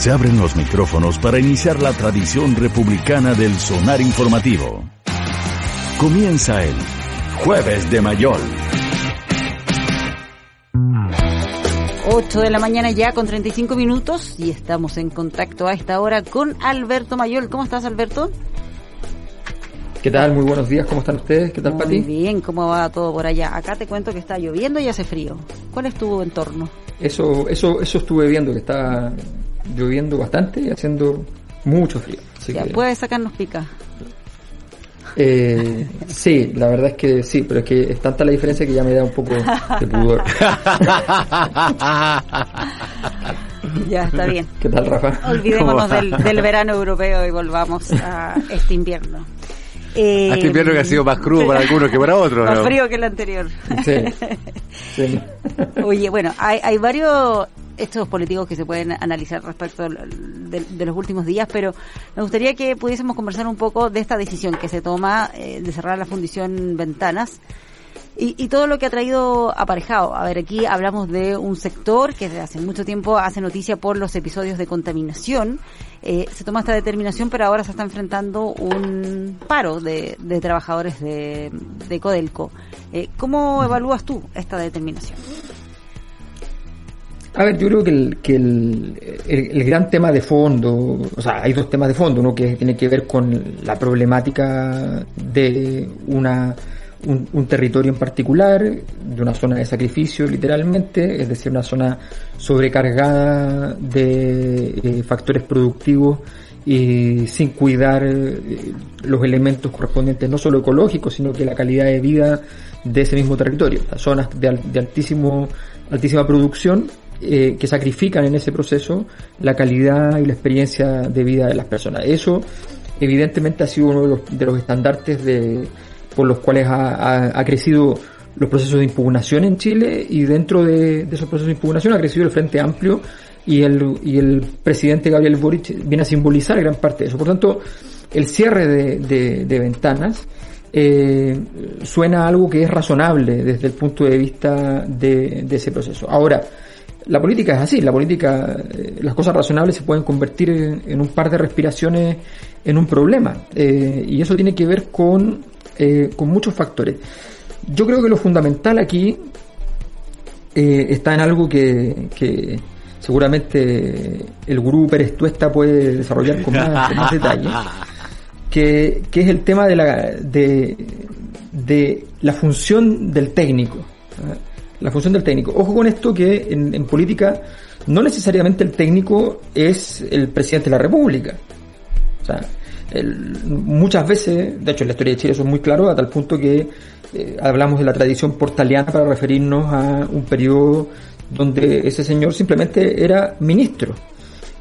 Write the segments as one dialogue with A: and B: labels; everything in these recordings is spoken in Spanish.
A: Se abren los micrófonos para iniciar la tradición republicana del sonar informativo. Comienza el Jueves de Mayol.
B: 8 de la mañana ya con 35 minutos y estamos en contacto a esta hora con Alberto Mayol. ¿Cómo estás, Alberto?
C: ¿Qué tal? Muy buenos días, ¿cómo están ustedes? ¿Qué tal,
B: Muy
C: Pati?
B: bien, ¿cómo va todo por allá? Acá te cuento que está lloviendo y hace frío. ¿Cuál es tu entorno?
C: Eso, eso, eso estuve viendo, que está lloviendo bastante y haciendo mucho frío. Así
B: ya,
C: que,
B: puedes sacarnos pica.
C: eh, sí, la verdad es que sí, pero es que es tanta la diferencia que ya me da un poco de pudor.
B: Ya, está bien.
C: ¿Qué tal, Rafa?
B: Olvidémonos del, del verano europeo y volvamos a este invierno. Eh,
D: A este invierno que ha sido más crudo para algunos que para otros.
B: Más
D: ¿no?
B: frío que el anterior.
C: Sí, sí.
B: Oye, bueno, hay, hay varios estos políticos que se pueden analizar respecto de, los últimos días, pero me gustaría que pudiésemos conversar un poco de esta decisión que se toma eh, de cerrar la fundición Ventanas y, y todo lo que ha traído aparejado. A ver, aquí hablamos de un sector que desde hace mucho tiempo hace noticia por los episodios de contaminación. Eh, se toma esta determinación, pero ahora se está enfrentando un paro de, de trabajadores de, de Codelco. Eh, ¿Cómo evalúas tú esta determinación?
C: A ver, yo creo que, el, que el, gran tema de fondo, o sea, hay dos temas de fondo, uno que tiene que ver con la problemática de una, un, territorio en particular, de una zona de sacrificio literalmente, es decir, una zona sobrecargada de eh, factores productivos y sin cuidar eh, los elementos correspondientes no solo ecológicos, sino que la calidad de vida de ese mismo territorio, las zonas de altísimo, altísima producción eh, que sacrifican en ese proceso la calidad y la experiencia de vida de las personas. Eso evidentemente ha sido uno de los, de los estandartes de, por los cuales ha, ha- ha crecido los procesos de impugnación en Chile y dentro de, de esos procesos de impugnación ha crecido el Frente Amplio y el, y el presidente Gabriel Boric viene a simbolizar gran parte de eso. Por tanto, el cierre de, de- de ventanas eh, suena a algo que es razonable desde el punto de vista de, de ese proceso. Ahora, la política es así, la política, eh, las cosas razonables se pueden convertir en, un par de respiraciones en un problema. eh, y eso tiene que ver con, eh, con muchos factores. Yo creo que lo fundamental aquí está en algo que, que seguramente el gurú Pérez Tuesta puede desarrollar con más, con detalle, que, que es el tema de la, de, de la función del técnico. ¿ah? La función del técnico. Ojo con esto que en, política no necesariamente el técnico es el presidente de la República. O sea, muchas veces, de hecho en la historia de Chile eso es muy claro, a tal punto que eh, hablamos de la tradición portaliana para referirnos a un periodo donde ese señor simplemente era ministro,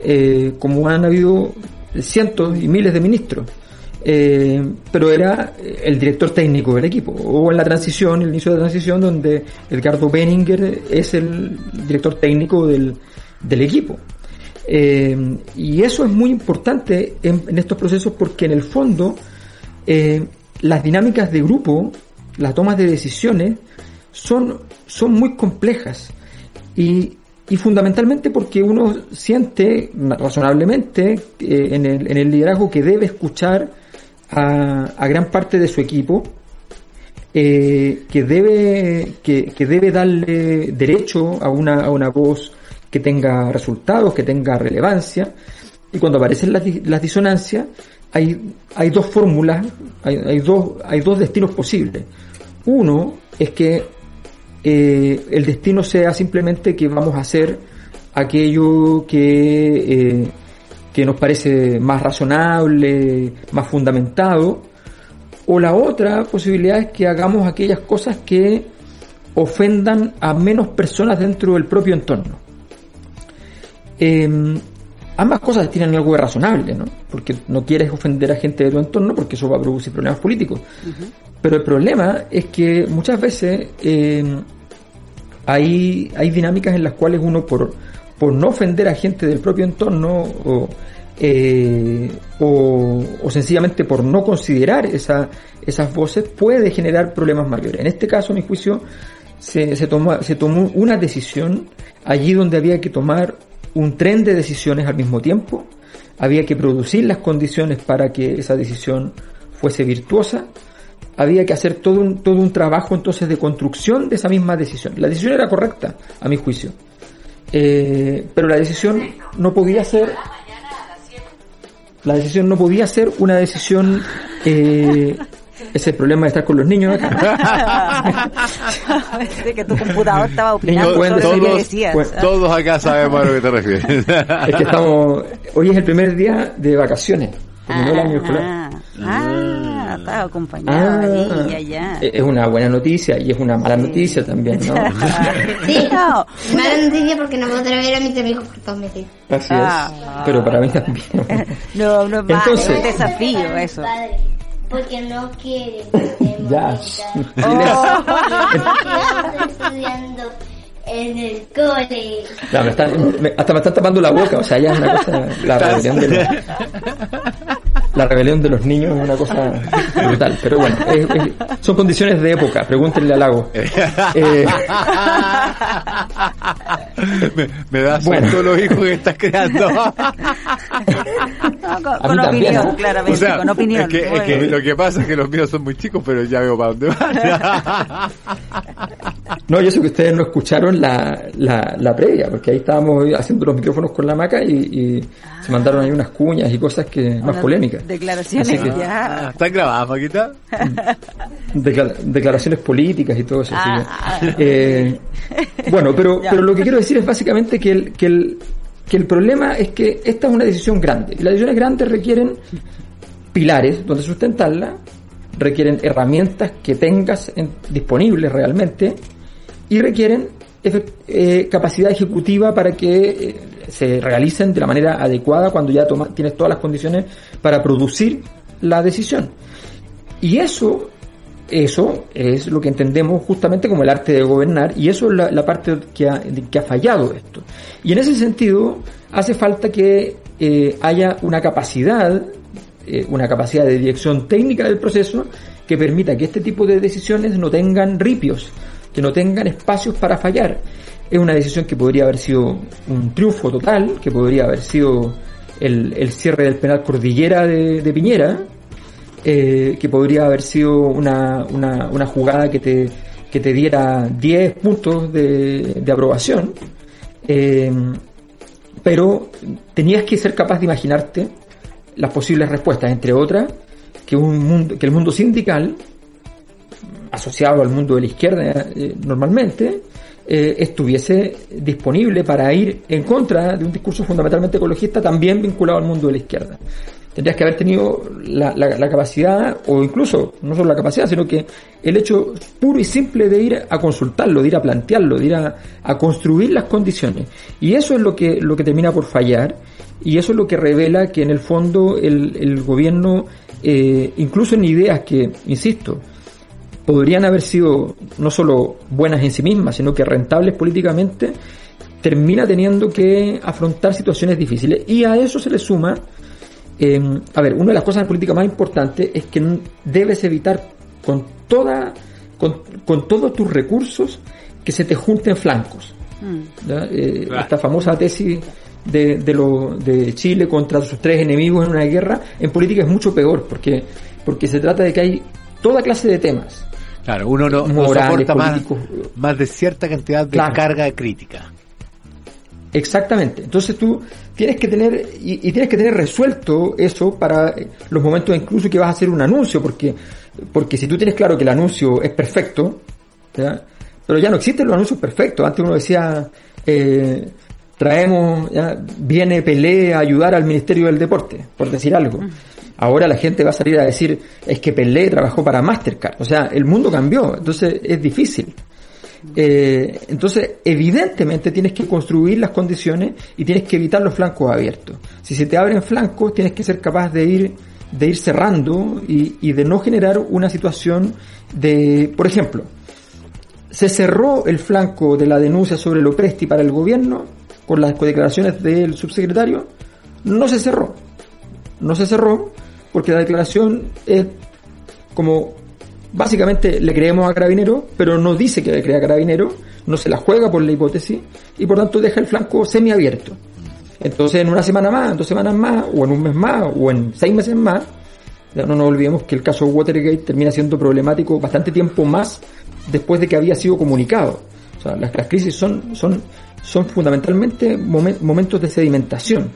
C: eh, como han habido cientos y miles de ministros. Eh, pero era el director técnico del equipo, o en la transición, el inicio de la transición, donde Edgardo Benninger es el director técnico del, del equipo. Eh, y eso es muy importante en, estos procesos porque en el fondo eh, las dinámicas de grupo, las tomas de decisiones son, son muy complejas y, y fundamentalmente porque uno siente razonablemente eh, en, el, en el liderazgo que debe escuchar a, gran parte de su equipo eh, que debe que, debe darle derecho a una, a una voz que tenga resultados, que tenga relevancia, y cuando aparecen las, las disonancias, hay, hay dos fórmulas, hay, hay dos, hay dos destinos posibles. Uno es que eh, el destino sea simplemente que vamos a hacer aquello que, eh, que nos parece más razonable, más fundamentado, o la otra posibilidad es que hagamos aquellas cosas que ofendan a menos personas dentro del propio entorno. Eh, ambas cosas tienen algo de razonable, ¿no? Porque no quieres ofender a gente de tu entorno porque eso va a producir problemas políticos. Pero el problema es que muchas veces eh, hay, hay dinámicas en las cuales uno por, por no ofender a gente del propio entorno o, eh, o, o sencillamente por no considerar esa, esas voces puede generar problemas mayores. En este caso, a mi juicio, se, se, toma, se tomó una decisión allí donde había que tomar un tren de decisiones al mismo tiempo, había que producir las condiciones para que esa decisión fuese virtuosa, había que hacer todo un, todo un trabajo entonces de construcción de esa misma decisión. La decisión era correcta, a mi juicio, eh, pero la decisión no podía ser la decisión no podía ser una decisión eh, ese problema de estar con los niños acá.
B: que tu computador estaba opinando
C: Niños,
B: sobre
C: todos-
B: lo que decías.
C: pues-
B: Ah.
D: Todos acá sabemos a lo que te refieres.
C: es que estamos hoy es el primer día de vacaciones terminó el año escolar
B: Ah, ah, estaba acompañado ahí, ya, ya.
C: es una buena noticia y es una mala noticia también ¿no?
E: Sí.
B: No,
E: Mala noticia porque no podré ver a mis amigos por dos meses.
C: así
B: Ah.
C: es pero para mí también
B: no, no es
C: Entonces-
B: es un desafío eso.
E: Padre, porque no quiere
C: Ya.
E: Quedamos estudiando en el cole.
C: No, me están- me- hasta me están tapando la boca, o sea, ya es una cosa, la rebelión de los, la rebelión de los niños es una cosa brutal, pero bueno, es- es- son condiciones de época, pregúntenle al lago. Eh,
D: me, me da
C: Bueno.
D: susto los hijos que estás creando.
B: No, con, con
C: también,
B: opinión,
C: ¿no?
B: claramente,
D: O sea,
B: con opinión.
D: es que, es lo que pasa es que los míos son muy chicos, pero ya veo para dónde van.
C: no, yo sé que ustedes no escucharon la, la, la previa, porque ahí estábamos haciendo los micrófonos con la maca y, y se mandaron ahí unas cuñas y cosas que más polémicas.
B: Declaraciones
C: que-
B: ya.
D: ¿Están grabadas, Maquita?
C: Decla- declaraciones políticas y todo eso. así
B: Ah,
C: que, eh, bueno, pero,
B: Ya.
C: pero lo que quiero decir es básicamente que el, que, el, que el problema es que esta es una decisión grande. Y las decisiones grandes requieren pilares donde sustentarla, requieren herramientas que tengas en- disponibles realmente y requieren eh, capacidad ejecutiva para que eh, se realicen de la manera adecuada cuando ya toma- tienes todas las condiciones para producir la decisión. Y eso, eso es lo que entendemos justamente como el arte de gobernar, y eso es la, parte que ha, que ha fallado esto. Y en ese sentido, hace falta que eh, haya una capacidad, una capacidad de dirección técnica del proceso que permita que este tipo de decisiones no tengan ripios, que no tengan espacios para fallar. Es una decisión que podría haber sido un triunfo total, que podría haber sido el, el cierre del penal Cordillera de, Piñera, eh, que podría haber sido una, una, una jugada que te, que te diera 10 puntos de, de aprobación, eh, pero tenías que ser capaz de imaginarte las posibles respuestas, entre otras, que, un mundo, que el mundo sindical, asociado al mundo de la izquierda eh, normalmente, eh, estuviese disponible para ir en contra de un discurso fundamentalmente ecologista también vinculado al mundo de la izquierda. Tendrías que haber tenido la, capacidad, o incluso no solo la capacidad, sino que el hecho puro y simple de ir a consultarlo, de ir a plantearlo, de ir a, a construir las condiciones. Y eso es lo que, lo que termina por fallar, y eso es lo que revela que en el fondo el, el gobierno, eh, incluso en ideas que, insisto, podrían haber sido no solo buenas en sí mismas, sino que rentables políticamente, termina teniendo que afrontar situaciones difíciles. Y a eso se le suma, eh, a ver, una de las cosas en política más importantes es que debes evitar con toda, con, con todos tus recursos que se te junten flancos.
B: Mm.
C: ¿ya? Eh. Esta famosa tesis de, de, lo, de Chile contra sus tres enemigos en una guerra, en política es mucho peor, porque, porque se trata de que hay toda clase de temas.
D: Claro, uno no,
C: Morales,
D: más, más de cierta cantidad de
C: Claro.
D: carga crítica.
C: Exactamente. Entonces tú tienes que tener, y, y tienes que tener resuelto eso para eh, los momentos incluso que vas a hacer un anuncio, porque, porque si tú tienes claro que el anuncio es perfecto, ¿ya? pero ya no existen los anuncios perfectos. Antes uno decía, eh, traemos, ¿ya? viene Pelé a ayudar al Ministerio del Deporte, por decir algo. Ahora la gente va a salir a decir, es que Pelé trabajó para Mastercard. O sea, el mundo cambió, entonces es difícil. Eh, entonces, evidentemente tienes que construir las condiciones y tienes que evitar los flancos abiertos. Si se te abren flancos, tienes que ser capaz de ir, de ir cerrando y, y de no generar una situación de, por ejemplo, se cerró el flanco de la denuncia sobre el Opresti para el gobierno con las declaraciones del subsecretario. No se cerró. No se cerró porque la declaración es como básicamente le creemos a Carabinero, pero no dice que le crea a Carabinero, no se la juega por la hipótesis y por tanto deja el flanco semiabierto. Entonces, en una semana más, en dos semanas más, o en un mes más, o en seis meses más, ya no nos olvidemos que el caso Watergate termina siendo problemático bastante tiempo más después de que había sido comunicado. O sea, las, las crisis son, son, son fundamentalmente momen- momentos de sedimentación.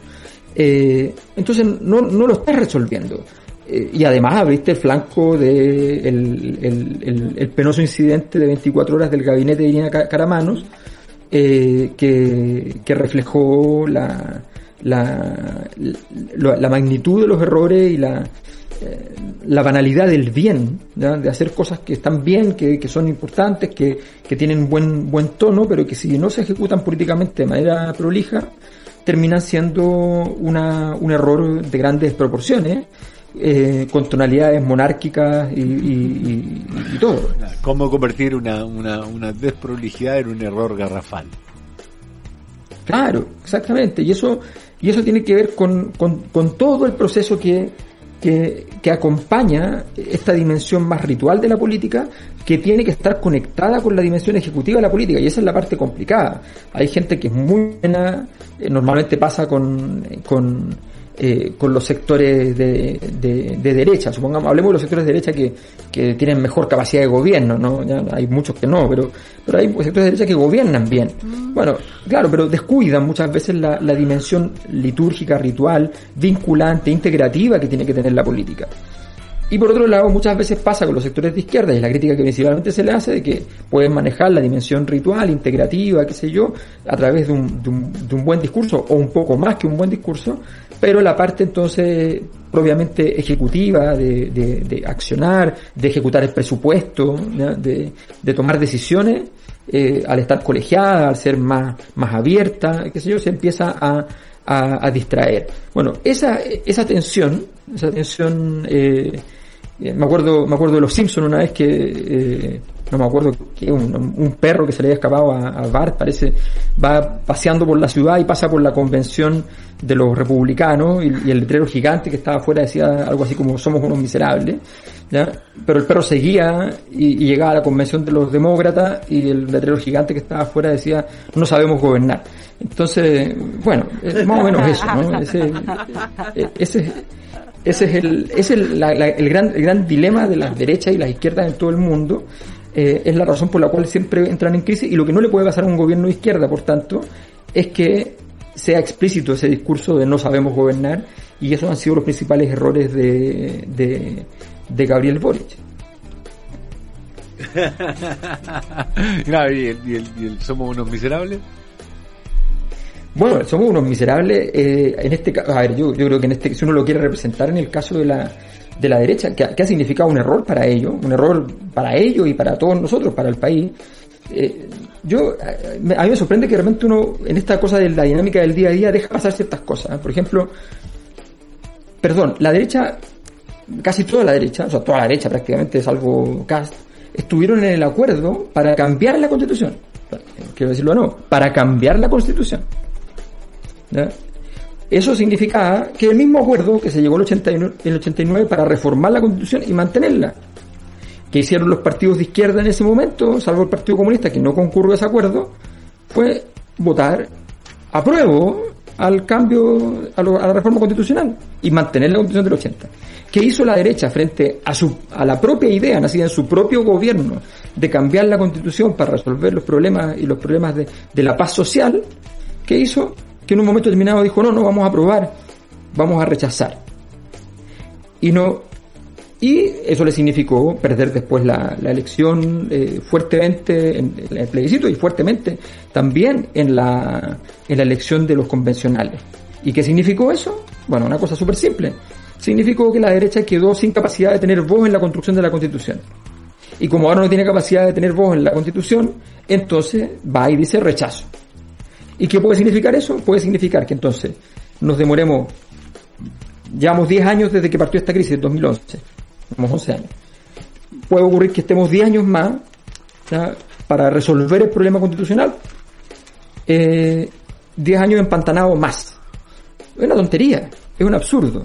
C: Eh, entonces no, no lo estás resolviendo. Eh, y además abriste el flanco de el, penoso incidente de 24 horas del gabinete de Irina Ca- Caramanos, eh, que, que reflejó la, la, la, magnitud de los errores y la, eh, la banalidad del bien, de hacer cosas que están bien, que, que son importantes, que, que tienen buen, buen tono, pero que si no se ejecutan políticamente de manera prolija, terminan siendo una, un error de grandes proporciones, eh, con tonalidades monárquicas y, y- y- y todo.
D: ¿Cómo convertir una, una, una desprolijidad en un error garrafal?
C: Claro, exactamente. Y eso, y eso tiene que ver con, con, con todo el proceso que, que, que acompaña esta dimensión más ritual de la política, que tiene que estar conectada con la dimensión ejecutiva de la política. Y esa es la parte complicada. Hay gente que es muy buena, eh, normalmente pasa con, con, eh, con los sectores de, de, de derecha. Supongamos, hablemos de los sectores de derecha que, que tienen mejor capacidad de gobierno, ¿no? Ya hay muchos que no, pero, pero hay sectores de derecha que gobiernan bien. Bueno, claro, pero descuidan muchas veces la, la dimensión litúrgica, ritual, vinculante, integrativa que tiene que tener la política. Y por otro lado, muchas veces pasa con los sectores de izquierda, y la crítica que principalmente se le hace de que pueden manejar la dimensión ritual, integrativa, qué sé yo, a través de un, de un, de un buen discurso, o un poco más que un buen discurso, pero la parte entonces propiamente ejecutiva, de, de, de accionar, de ejecutar el presupuesto, de, de tomar decisiones, eh, al estar colegiada, al ser más, más abierta, qué sé yo, se empieza a, a, a distraer. Bueno, esa, esa tensión, esa tensión, eh, eh, me acuerdo, me acuerdo de los Simpsons una vez que, eh, no me acuerdo que un, perro que se le había escapado a, a Bart, parece, va paseando por la ciudad y pasa por la convención de los republicanos y, el letrero gigante que estaba afuera decía algo así como somos unos miserables, ¿ya? Pero el perro seguía y, y llegaba a la convención de los demócratas y el letrero gigante que estaba afuera decía no sabemos gobernar. Entonces, bueno, es más o menos eso, ¿no? Ese, ese, ese es el, ese es la- la- el, gran, el gran dilema de las derechas y las izquierdas en todo el mundo. Eh, es la razón por la cual siempre entran en crisis y lo que no le puede pasar a un gobierno de izquierda, por tanto, es que sea explícito ese discurso de no sabemos gobernar y esos han sido los principales errores de, de, de Gabriel Boric.
D: ¿y el, y el- y el somos unos miserables?
C: Bueno, somos unos miserables. eh, en este caso, a ver, yo, yo creo que en este, si uno lo quiere representar en el caso de la, de la derecha, que, ha- significado un error para ellos, un error para ellos y para todos nosotros, para el país. eh, yo, eh, a mí me sorprende que realmente uno, en esta cosa de la dinámica del día a día, deja pasar ciertas cosas. ¿eh? Por ejemplo, perdón, la derecha, casi toda la derecha, o sea, toda la derecha prácticamente, salvo Cast, estuvieron en el acuerdo para cambiar la constitución. Quiero decirlo o no, para cambiar la constitución. Eso significaba que el mismo acuerdo que se llegó 89, el 89 para reformar la constitución y mantenerla, que hicieron los partidos de izquierda en ese momento, salvo el Partido Comunista que no concurrió a ese acuerdo, fue votar apruebo al cambio, a, lo- la reforma constitucional y mantener la constitución del 80. ¿Qué hizo la derecha frente a, su, a la propia idea nacida en su propio gobierno de cambiar la constitución para resolver los problemas y los problemas de, de la paz social? ¿Qué hizo? Que en un momento determinado dijo, no, no vamos a aprobar, vamos a rechazar. Y no, y eso le significó perder después la, elección eh, fuertemente en, en el plebiscito y fuertemente también en la, en la elección de los convencionales. ¿Y qué significó eso? Bueno, una cosa súper simple. Significó que la derecha quedó sin capacidad de tener voz en la construcción de la constitución. Y como ahora no tiene capacidad de tener voz en la constitución, entonces va y dice rechazo. ¿Y qué puede significar eso? Puede significar que entonces nos demoremos, llevamos 10 años desde que partió esta crisis, en 2011, tenemos 11 años. Puede ocurrir que estemos 10 años más para resolver el problema constitucional, eh, 10 años empantanados más. Es una tontería, es un absurdo.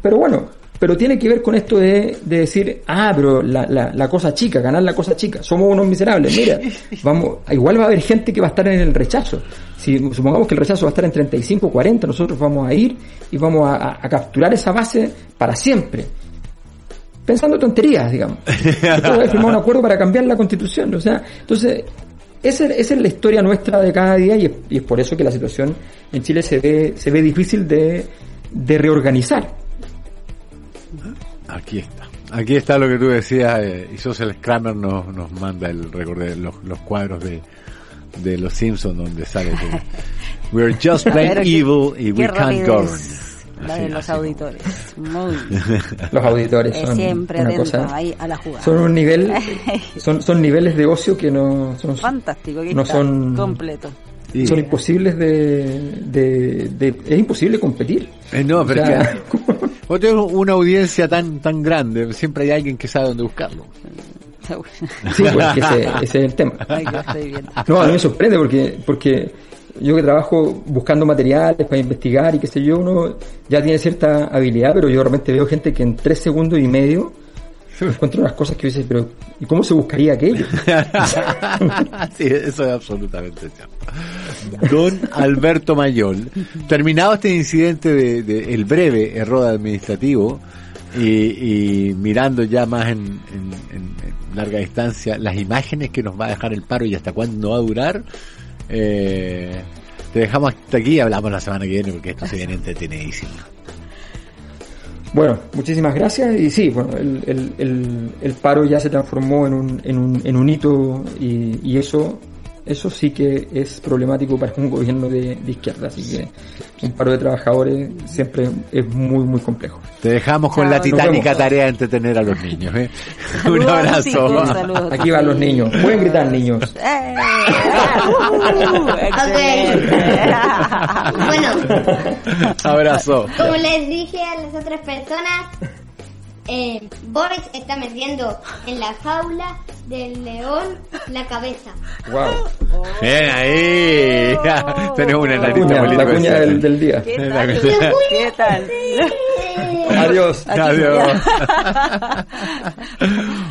C: Pero bueno, pero tiene que ver con esto de, de decir, ah, pero la, la, la cosa chica, ganar la cosa chica, somos unos miserables, mira, vamos, igual va a haber gente que va a estar en el rechazo. Si supongamos que el rechazo va a estar en 35, 40, nosotros vamos a ir y vamos a, a- a capturar esa base para siempre. Pensando tonterías, digamos. Haber firmado un acuerdo para cambiar la constitución. O sea, entonces, esa, esa es la historia nuestra de cada día y es, y es por eso que la situación en Chile se ve, se ve difícil de, de reorganizar.
D: Aquí está. Aquí está lo que tú decías, eh, y Social Kramer nos, nos manda el récord de los, los cuadros de, de los Simpsons donde sale que We're just plain evil y we can't govern.
B: La de los auditores. Muy.
C: Los auditores son
B: siempre
C: una cosa,
B: ahí a la jugada.
C: son un nivel, son, son niveles de ocio que no son,
B: Fantástico, que
C: no son,
B: completo.
D: Sí.
C: son imposibles de, de, de- es imposible competir.
D: Eh, no, pero
C: O sea,
D: que vos tenés una audiencia tan tan grande, siempre hay alguien que sabe dónde buscarlo.
C: Sí, pues ese, ese es el tema.
B: Ay.
C: No, a mí me sorprende porque, porque yo que trabajo buscando materiales para investigar y qué sé yo, uno ya tiene cierta habilidad, pero yo realmente veo gente que en tres segundos y medio encuentra unas cosas que dice, pero ¿y cómo se buscaría aquello?
D: sí, eso es absolutamente cierto. Don Alberto Mayol, terminado este incidente de, de el breve error administrativo y, mirando ya más en- en larga distancia las imágenes que nos va a dejar el paro y hasta cuándo va a durar, eh, te dejamos hasta aquí y hablamos la semana que viene porque esto se viene entretenidísimo.
C: Bueno, muchísimas gracias. Y sí, bueno, el, el, el, el paro ya se transformó en un, en un, en un hito y, y eso eso sí que es problemático para un gobierno de, de izquierda, así que un paro de trabajadores siempre es muy, muy complejo.
D: Te dejamos con
B: Chao,
D: la titánica tarea de entretener a los niños. ¿eh? Un abrazo.
B: chicos, saludos.
C: Aquí van los niños, pueden gritar niños.
B: ¡Eh! ¡Uh!
E: Bueno,
D: Abrazo.
E: como les dije a las otras personas, eh, Boris está metiendo en la jaula del león la cabeza.
C: Wow.
D: Bien ahí. Tenemos una
C: cuña,
D: política.
C: la cuña del, del día.
B: ¿Qué tal? ¿Qué tal?
C: Adiós.
D: Adiós.
B: ya.